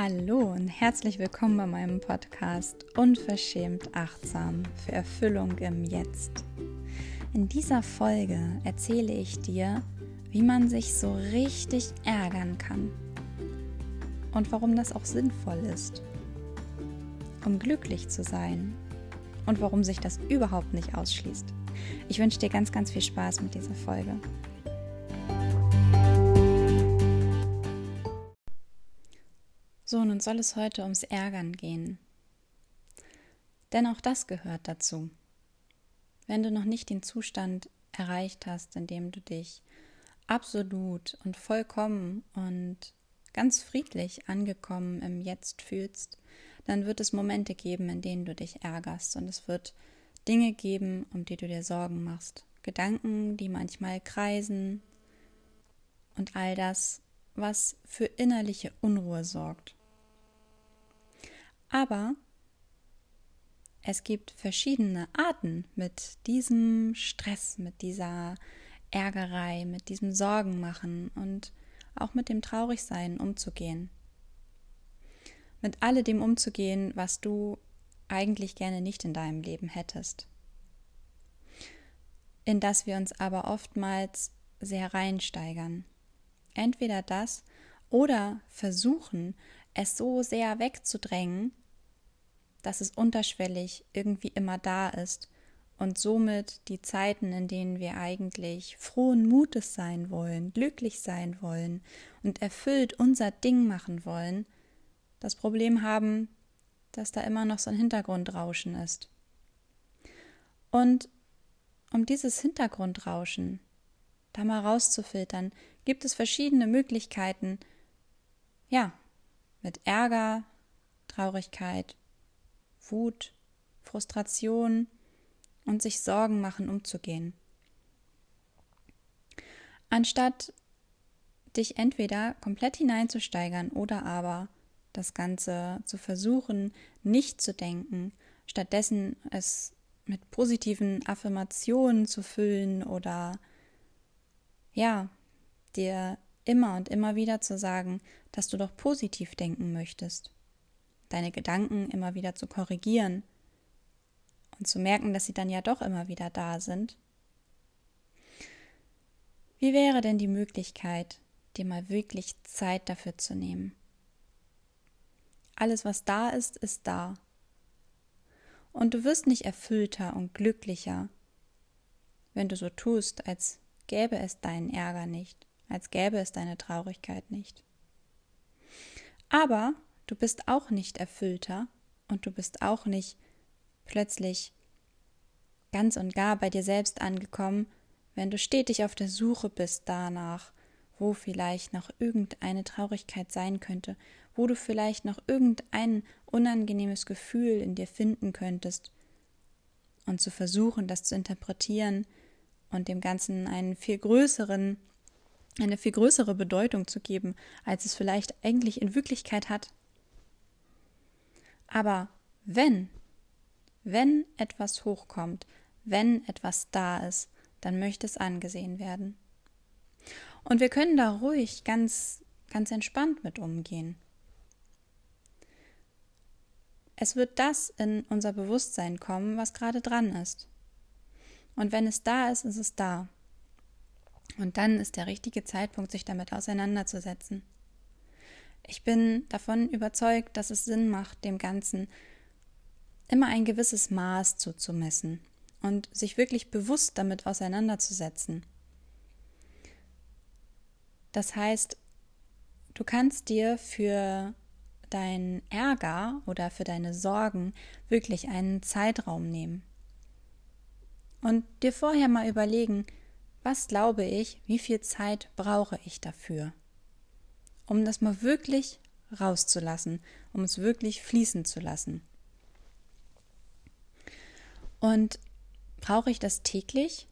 Hallo und herzlich willkommen bei meinem Podcast Unverschämt Achtsam für Erfüllung im Jetzt. In dieser Folge erzähle ich dir, wie man sich so richtig ärgern kann und warum das auch sinnvoll ist, um glücklich zu sein und warum sich das überhaupt nicht ausschließt. Ich wünsche dir ganz, ganz viel Spaß mit dieser Folge. So, nun soll es heute ums Ärgern gehen. Denn auch das gehört dazu. Wenn du noch nicht den Zustand erreicht hast, in dem du dich absolut und vollkommen und ganz friedlich angekommen im Jetzt fühlst, dann wird es Momente geben, in denen du dich ärgerst und es wird Dinge geben, um die du dir Sorgen machst. Gedanken, die manchmal kreisen und all das, was für innerliche Unruhe sorgt. Aber es gibt verschiedene Arten, mit diesem Stress, mit dieser Ärgerei, mit diesem Sorgenmachen und auch mit dem Traurigsein umzugehen. Mit alledem umzugehen, was du eigentlich gerne nicht in deinem Leben hättest. In das wir uns aber oftmals sehr reinsteigern. Entweder das oder versuchen, es so sehr wegzudrängen, dass es unterschwellig irgendwie immer da ist und somit die Zeiten, in denen wir eigentlich frohen Mutes sein wollen, glücklich sein wollen und erfüllt unser Ding machen wollen, das Problem haben, dass da immer noch so ein Hintergrundrauschen ist. Und um dieses Hintergrundrauschen da mal rauszufiltern, gibt es verschiedene Möglichkeiten, ja, mit Ärger, Traurigkeit, Wut, Frustration und sich Sorgen machen umzugehen. Anstatt dich entweder komplett hineinzusteigern oder aber das Ganze zu versuchen, nicht zu denken, stattdessen es mit positiven Affirmationen zu füllen oder ja, dir immer und immer wieder zu sagen, dass du doch positiv denken möchtest, deine Gedanken immer wieder zu korrigieren und zu merken, dass sie dann ja doch immer wieder da sind. Wie wäre denn die Möglichkeit, dir mal wirklich Zeit dafür zu nehmen? Alles, was da ist, ist da. Und du wirst nicht erfüllter und glücklicher, wenn du so tust, als gäbe es deinen Ärger nicht als gäbe es deine Traurigkeit nicht. Aber du bist auch nicht erfüllter und du bist auch nicht plötzlich ganz und gar bei dir selbst angekommen, wenn du stetig auf der Suche bist danach, wo vielleicht noch irgendeine Traurigkeit sein könnte, wo du vielleicht noch irgendein unangenehmes Gefühl in dir finden könntest, und zu versuchen, das zu interpretieren und dem Ganzen einen viel größeren eine viel größere Bedeutung zu geben, als es vielleicht eigentlich in Wirklichkeit hat. Aber wenn, wenn etwas hochkommt, wenn etwas da ist, dann möchte es angesehen werden. Und wir können da ruhig ganz, ganz entspannt mit umgehen. Es wird das in unser Bewusstsein kommen, was gerade dran ist. Und wenn es da ist, ist es da. Und dann ist der richtige Zeitpunkt, sich damit auseinanderzusetzen. Ich bin davon überzeugt, dass es Sinn macht, dem Ganzen immer ein gewisses Maß zuzumessen und sich wirklich bewusst damit auseinanderzusetzen. Das heißt, du kannst dir für deinen Ärger oder für deine Sorgen wirklich einen Zeitraum nehmen und dir vorher mal überlegen, was glaube ich, wie viel Zeit brauche ich dafür? Um das mal wirklich rauszulassen, um es wirklich fließen zu lassen. Und brauche ich das täglich?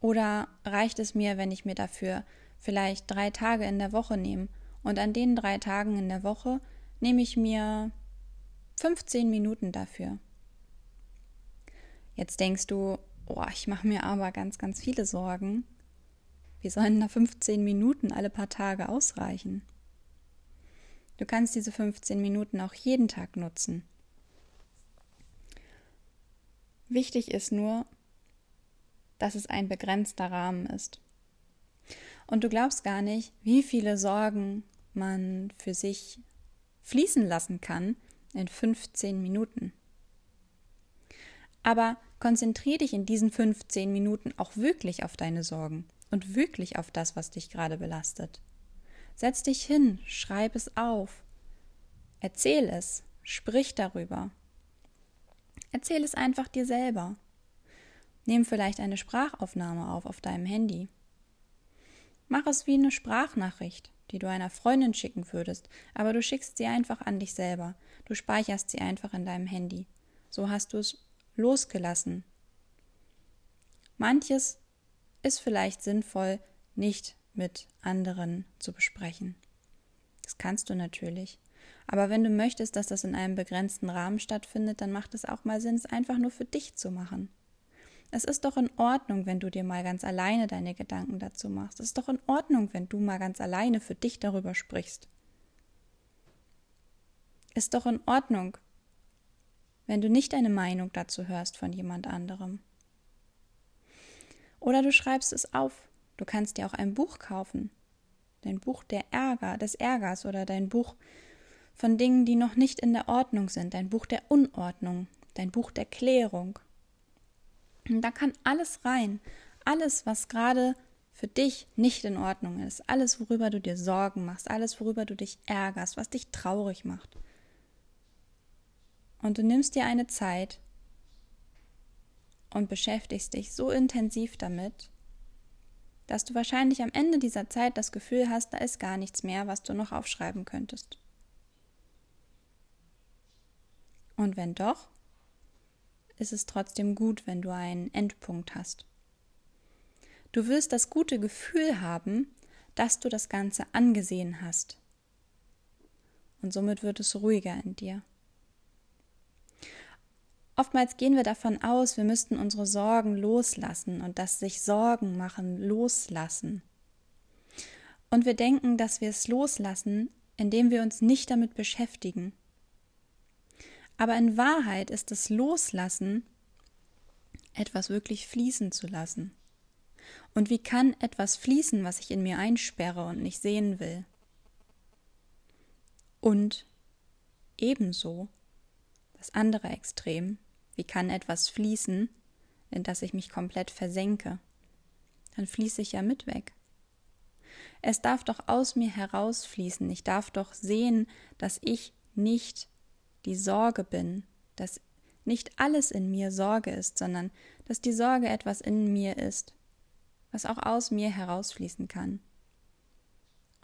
Oder reicht es mir, wenn ich mir dafür vielleicht drei Tage in der Woche nehme und an den drei Tagen in der Woche nehme ich mir 15 Minuten dafür? Jetzt denkst du, Oh, ich mache mir aber ganz, ganz viele Sorgen. Wie sollen da 15 Minuten alle paar Tage ausreichen? Du kannst diese 15 Minuten auch jeden Tag nutzen. Wichtig ist nur, dass es ein begrenzter Rahmen ist. Und du glaubst gar nicht, wie viele Sorgen man für sich fließen lassen kann in 15 Minuten. Aber konzentriere dich in diesen 15 Minuten auch wirklich auf deine Sorgen und wirklich auf das, was dich gerade belastet. Setz dich hin, schreib es auf, erzähl es, sprich darüber. Erzähl es einfach dir selber. Nimm vielleicht eine Sprachaufnahme auf auf deinem Handy. Mach es wie eine Sprachnachricht, die du einer Freundin schicken würdest, aber du schickst sie einfach an dich selber. Du speicherst sie einfach in deinem Handy. So hast du es losgelassen. Manches ist vielleicht sinnvoll, nicht mit anderen zu besprechen. Das kannst du natürlich. Aber wenn du möchtest, dass das in einem begrenzten Rahmen stattfindet, dann macht es auch mal Sinn, es einfach nur für dich zu machen. Es ist doch in Ordnung, wenn du dir mal ganz alleine deine Gedanken dazu machst. Es ist doch in Ordnung, wenn du mal ganz alleine für dich darüber sprichst. Ist doch in Ordnung, wenn du nicht eine Meinung dazu hörst von jemand anderem. Oder du schreibst es auf. Du kannst dir auch ein Buch kaufen. Dein Buch der Ärger, des Ärgers oder dein Buch von Dingen, die noch nicht in der Ordnung sind, dein Buch der Unordnung, dein Buch der Klärung. Und da kann alles rein, alles, was gerade für dich nicht in Ordnung ist, alles, worüber du dir Sorgen machst, alles, worüber du dich ärgerst, was dich traurig macht. Und du nimmst dir eine Zeit und beschäftigst dich so intensiv damit, dass du wahrscheinlich am Ende dieser Zeit das Gefühl hast, da ist gar nichts mehr, was du noch aufschreiben könntest. Und wenn doch, ist es trotzdem gut, wenn du einen Endpunkt hast. Du wirst das gute Gefühl haben, dass du das Ganze angesehen hast. Und somit wird es ruhiger in dir. Oftmals gehen wir davon aus, wir müssten unsere Sorgen loslassen und das sich Sorgen machen loslassen. Und wir denken, dass wir es loslassen, indem wir uns nicht damit beschäftigen. Aber in Wahrheit ist das Loslassen, etwas wirklich fließen zu lassen. Und wie kann etwas fließen, was ich in mir einsperre und nicht sehen will? Und ebenso das andere Extrem, wie kann etwas fließen, in das ich mich komplett versenke? Dann fließe ich ja mit weg. Es darf doch aus mir herausfließen. Ich darf doch sehen, dass ich nicht die Sorge bin, dass nicht alles in mir Sorge ist, sondern dass die Sorge etwas in mir ist, was auch aus mir herausfließen kann.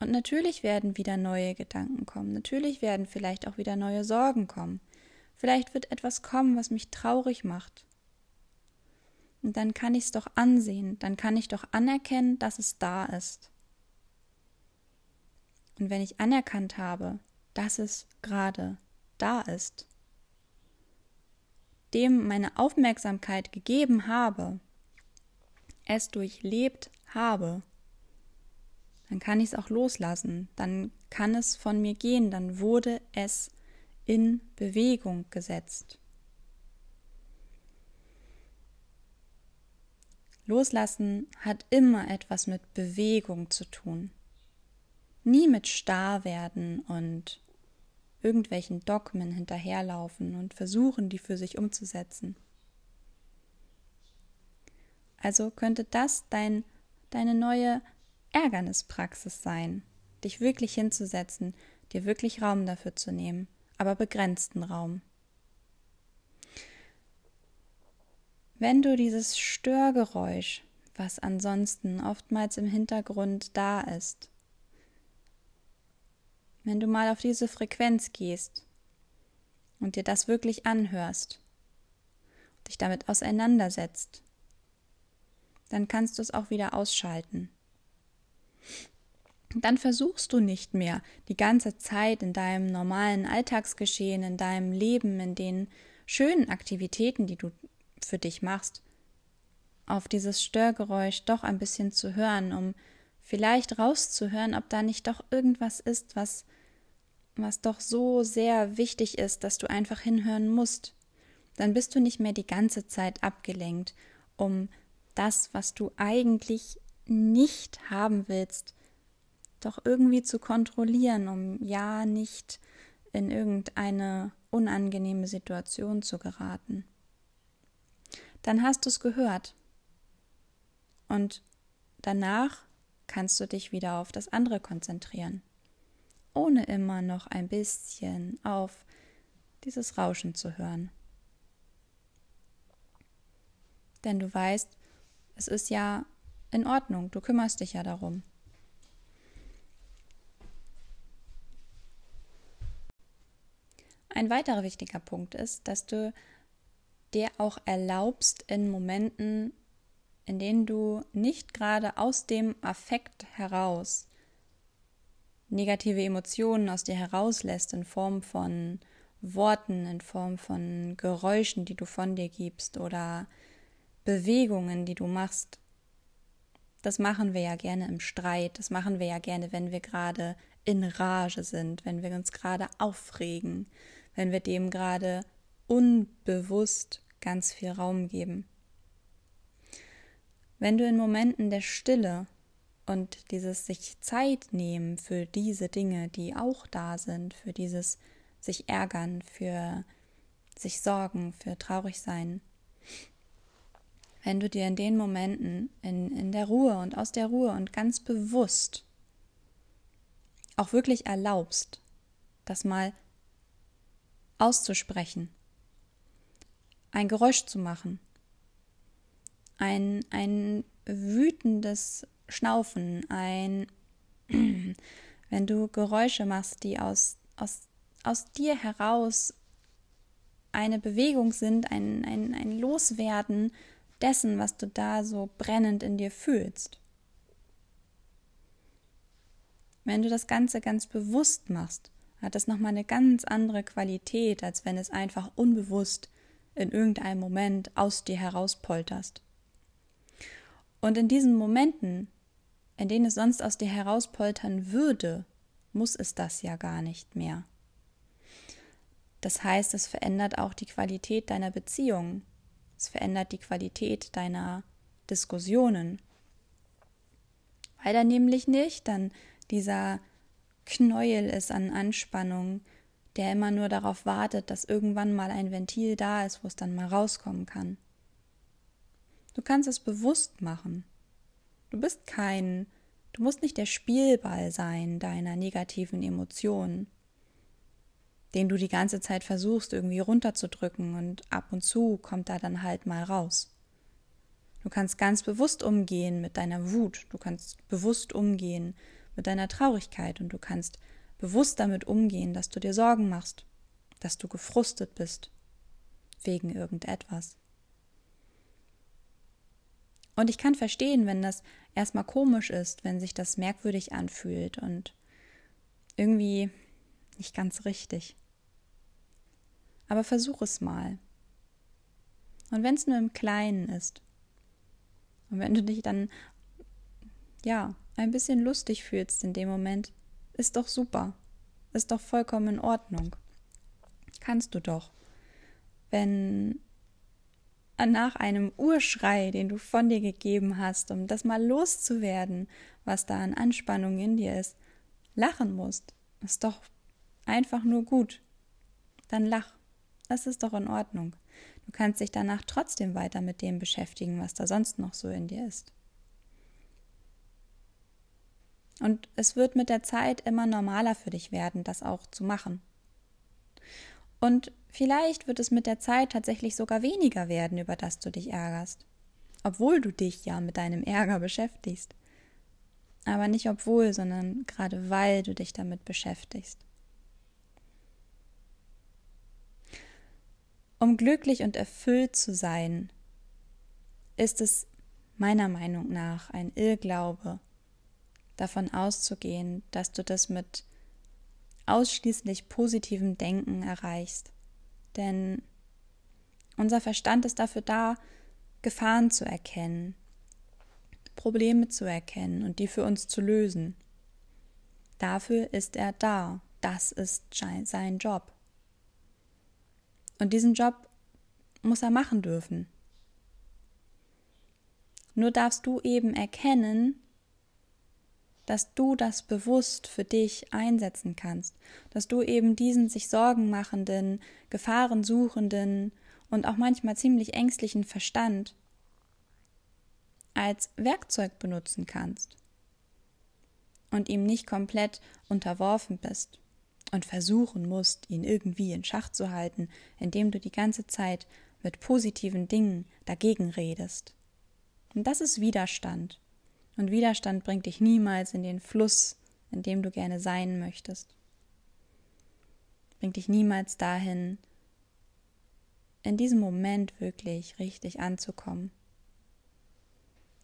Und natürlich werden wieder neue Gedanken kommen, natürlich werden vielleicht auch wieder neue Sorgen kommen, Vielleicht wird etwas kommen, was mich traurig macht. Und dann kann ich es doch ansehen, dann kann ich doch anerkennen, dass es da ist. Und wenn ich anerkannt habe, dass es gerade da ist, dem meine Aufmerksamkeit gegeben habe, es durchlebt habe, dann kann ich es auch loslassen, dann kann es von mir gehen, dann wurde es in Bewegung gesetzt. Loslassen hat immer etwas mit Bewegung zu tun. Nie mit Starrwerden und irgendwelchen Dogmen hinterherlaufen und versuchen, die für sich umzusetzen. Also könnte das dein, deine neue Ärgernispraxis sein, dich wirklich hinzusetzen, dir wirklich Raum dafür zu nehmen aber begrenzten Raum. Wenn du dieses Störgeräusch, was ansonsten oftmals im Hintergrund da ist, wenn du mal auf diese Frequenz gehst und dir das wirklich anhörst, dich damit auseinandersetzt, dann kannst du es auch wieder ausschalten dann versuchst du nicht mehr die ganze Zeit in deinem normalen Alltagsgeschehen, in deinem Leben, in den schönen Aktivitäten, die du für dich machst, auf dieses Störgeräusch doch ein bisschen zu hören, um vielleicht rauszuhören, ob da nicht doch irgendwas ist, was was doch so sehr wichtig ist, dass du einfach hinhören musst. Dann bist du nicht mehr die ganze Zeit abgelenkt, um das, was du eigentlich nicht haben willst, doch irgendwie zu kontrollieren, um ja nicht in irgendeine unangenehme Situation zu geraten. Dann hast du es gehört. Und danach kannst du dich wieder auf das andere konzentrieren, ohne immer noch ein bisschen auf dieses Rauschen zu hören. Denn du weißt, es ist ja in Ordnung, du kümmerst dich ja darum. Ein weiterer wichtiger Punkt ist, dass du dir auch erlaubst, in Momenten, in denen du nicht gerade aus dem Affekt heraus negative Emotionen aus dir herauslässt in Form von Worten, in Form von Geräuschen, die du von dir gibst oder Bewegungen, die du machst. Das machen wir ja gerne im Streit, das machen wir ja gerne, wenn wir gerade in Rage sind, wenn wir uns gerade aufregen, wenn wir dem gerade unbewusst ganz viel Raum geben. Wenn du in Momenten der Stille und dieses sich Zeit nehmen für diese Dinge, die auch da sind, für dieses sich ärgern, für sich sorgen, für traurig sein, wenn du dir in den Momenten in, in der Ruhe und aus der Ruhe und ganz bewusst auch wirklich erlaubst, das mal auszusprechen, ein Geräusch zu machen, ein, ein wütendes Schnaufen, ein, wenn du Geräusche machst, die aus, aus, aus dir heraus eine Bewegung sind, ein, ein, ein Loswerden dessen, was du da so brennend in dir fühlst. Wenn du das Ganze ganz bewusst machst, hat das nochmal eine ganz andere Qualität, als wenn es einfach unbewusst in irgendeinem Moment aus dir herauspolterst. Und in diesen Momenten, in denen es sonst aus dir herauspoltern würde, muss es das ja gar nicht mehr. Das heißt, es verändert auch die Qualität deiner Beziehung. Es verändert die Qualität deiner Diskussionen. Weil da nämlich nicht dann dieser Knäuel ist an Anspannung, der immer nur darauf wartet, dass irgendwann mal ein Ventil da ist, wo es dann mal rauskommen kann. Du kannst es bewusst machen. Du bist kein, du musst nicht der Spielball sein deiner negativen Emotionen, den du die ganze Zeit versuchst irgendwie runterzudrücken und ab und zu kommt da dann halt mal raus. Du kannst ganz bewusst umgehen mit deiner Wut, du kannst bewusst umgehen mit deiner Traurigkeit und du kannst bewusst damit umgehen, dass du dir Sorgen machst, dass du gefrustet bist wegen irgendetwas. Und ich kann verstehen, wenn das erstmal komisch ist, wenn sich das merkwürdig anfühlt und irgendwie nicht ganz richtig. Aber versuch es mal. Und wenn es nur im Kleinen ist. Und wenn du dich dann, ja, ein bisschen lustig fühlst in dem Moment, ist doch super. Ist doch vollkommen in Ordnung. Kannst du doch. Wenn nach einem Urschrei, den du von dir gegeben hast, um das mal loszuwerden, was da an Anspannung in dir ist, lachen musst, ist doch einfach nur gut. Dann lach. Das ist doch in Ordnung. Du kannst dich danach trotzdem weiter mit dem beschäftigen, was da sonst noch so in dir ist. Und es wird mit der Zeit immer normaler für dich werden, das auch zu machen. Und vielleicht wird es mit der Zeit tatsächlich sogar weniger werden, über das du dich ärgerst. Obwohl du dich ja mit deinem Ärger beschäftigst. Aber nicht obwohl, sondern gerade weil du dich damit beschäftigst. Um glücklich und erfüllt zu sein, ist es meiner Meinung nach ein Irrglaube, davon auszugehen, dass du das mit ausschließlich positivem Denken erreichst. Denn unser Verstand ist dafür da, Gefahren zu erkennen, Probleme zu erkennen und die für uns zu lösen. Dafür ist er da. das ist sein Job. Und diesen Job muss er machen dürfen. Nur darfst du eben erkennen, dass du das bewusst für dich einsetzen kannst, dass du eben diesen sich Sorgen machenden, gefahrensuchenden und auch manchmal ziemlich ängstlichen Verstand als Werkzeug benutzen kannst und ihm nicht komplett unterworfen bist und versuchen musst, ihn irgendwie in Schach zu halten, indem du die ganze Zeit mit positiven Dingen dagegen redest. Und das ist Widerstand. Und Widerstand bringt dich niemals in den Fluss, in dem du gerne sein möchtest. Bringt dich niemals dahin, in diesem Moment wirklich richtig anzukommen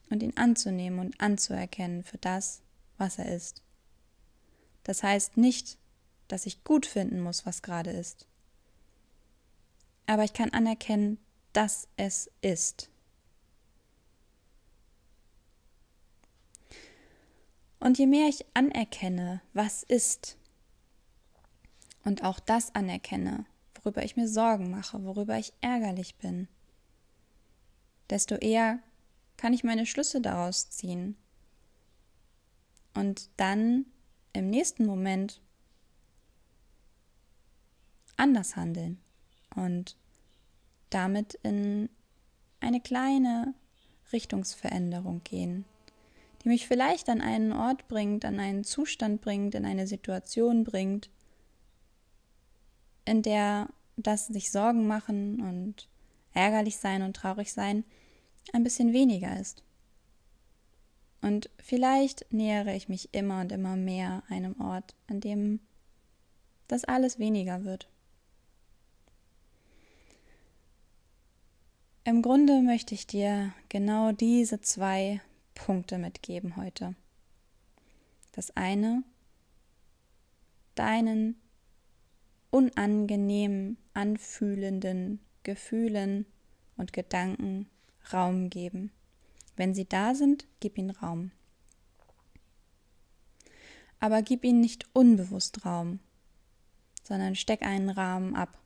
und ihn anzunehmen und anzuerkennen für das, was er ist. Das heißt nicht, dass ich gut finden muss, was gerade ist. Aber ich kann anerkennen, dass es ist. Und je mehr ich anerkenne, was ist, und auch das anerkenne, worüber ich mir Sorgen mache, worüber ich ärgerlich bin, desto eher kann ich meine Schlüsse daraus ziehen. Und dann im nächsten Moment anders handeln und damit in eine kleine Richtungsveränderung gehen die mich vielleicht an einen Ort bringt, an einen Zustand bringt, in eine Situation bringt, in der das sich Sorgen machen und ärgerlich sein und traurig sein ein bisschen weniger ist. Und vielleicht nähere ich mich immer und immer mehr einem Ort, an dem das alles weniger wird. Im Grunde möchte ich dir genau diese zwei Punkte mitgeben heute. Das eine, deinen unangenehm anfühlenden Gefühlen und Gedanken Raum geben. Wenn sie da sind, gib ihnen Raum. Aber gib ihnen nicht unbewusst Raum, sondern steck einen Rahmen ab.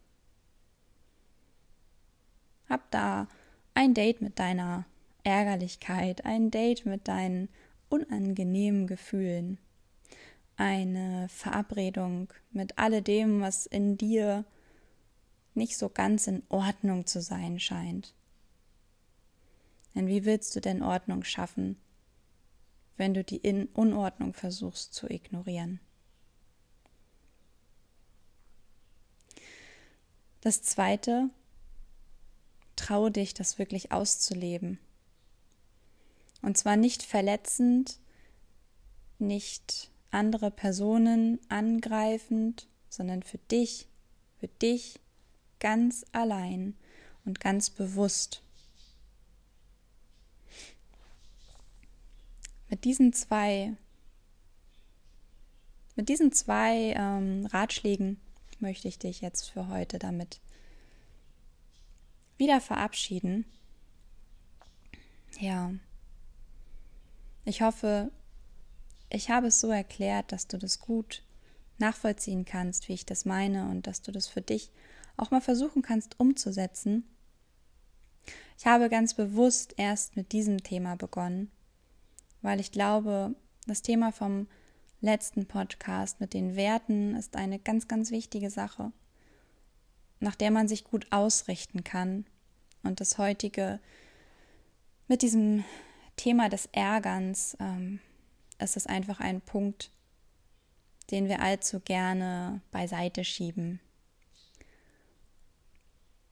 Hab da ein Date mit deiner Ärgerlichkeit, ein Date mit deinen unangenehmen Gefühlen, eine Verabredung mit alledem, was in dir nicht so ganz in Ordnung zu sein scheint. Denn wie willst du denn Ordnung schaffen, wenn du die in Unordnung versuchst zu ignorieren? Das Zweite, traue dich, das wirklich auszuleben. Und zwar nicht verletzend, nicht andere Personen angreifend, sondern für dich, für dich ganz allein und ganz bewusst. Mit diesen zwei, mit diesen zwei ähm, Ratschlägen möchte ich dich jetzt für heute damit wieder verabschieden. Ja. Ich hoffe, ich habe es so erklärt, dass du das gut nachvollziehen kannst, wie ich das meine und dass du das für dich auch mal versuchen kannst umzusetzen. Ich habe ganz bewusst erst mit diesem Thema begonnen, weil ich glaube, das Thema vom letzten Podcast mit den Werten ist eine ganz, ganz wichtige Sache, nach der man sich gut ausrichten kann. Und das heutige mit diesem Thema des Ärgerns ähm, ist es einfach ein Punkt, den wir allzu gerne beiseite schieben,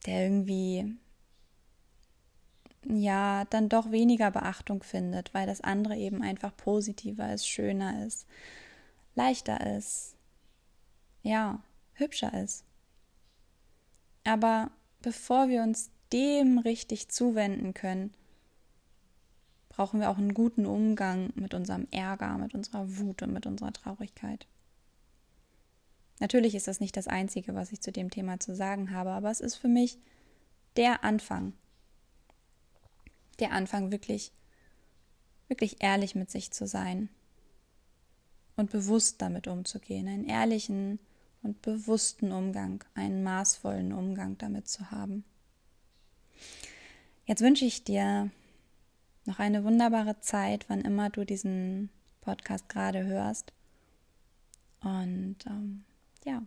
der irgendwie ja dann doch weniger Beachtung findet, weil das andere eben einfach positiver ist, schöner ist, leichter ist, ja, hübscher ist. Aber bevor wir uns dem richtig zuwenden können, brauchen wir auch einen guten Umgang mit unserem Ärger, mit unserer Wut und mit unserer Traurigkeit. Natürlich ist das nicht das Einzige, was ich zu dem Thema zu sagen habe, aber es ist für mich der Anfang. Der Anfang wirklich, wirklich ehrlich mit sich zu sein und bewusst damit umzugehen, einen ehrlichen und bewussten Umgang, einen maßvollen Umgang damit zu haben. Jetzt wünsche ich dir noch eine wunderbare Zeit, wann immer du diesen Podcast gerade hörst. Und ähm, ja.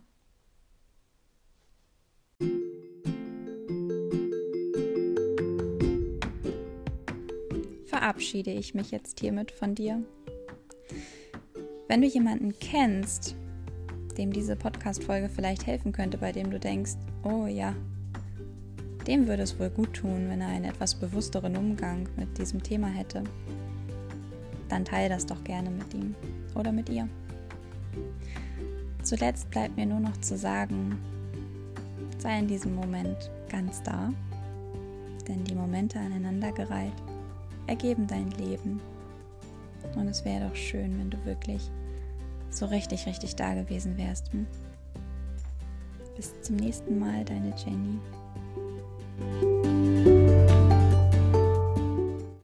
Verabschiede ich mich jetzt hiermit von dir. Wenn du jemanden kennst, dem diese Podcast-Folge vielleicht helfen könnte, bei dem du denkst, oh ja, dem würde es wohl gut tun, wenn er einen etwas bewussteren Umgang mit diesem Thema hätte. Dann teile das doch gerne mit ihm oder mit ihr. Zuletzt bleibt mir nur noch zu sagen, sei in diesem Moment ganz da, denn die Momente aneinandergereiht ergeben dein Leben. Und es wäre doch schön, wenn du wirklich so richtig, richtig da gewesen wärst. Hm? Bis zum nächsten Mal, deine Jenny. Música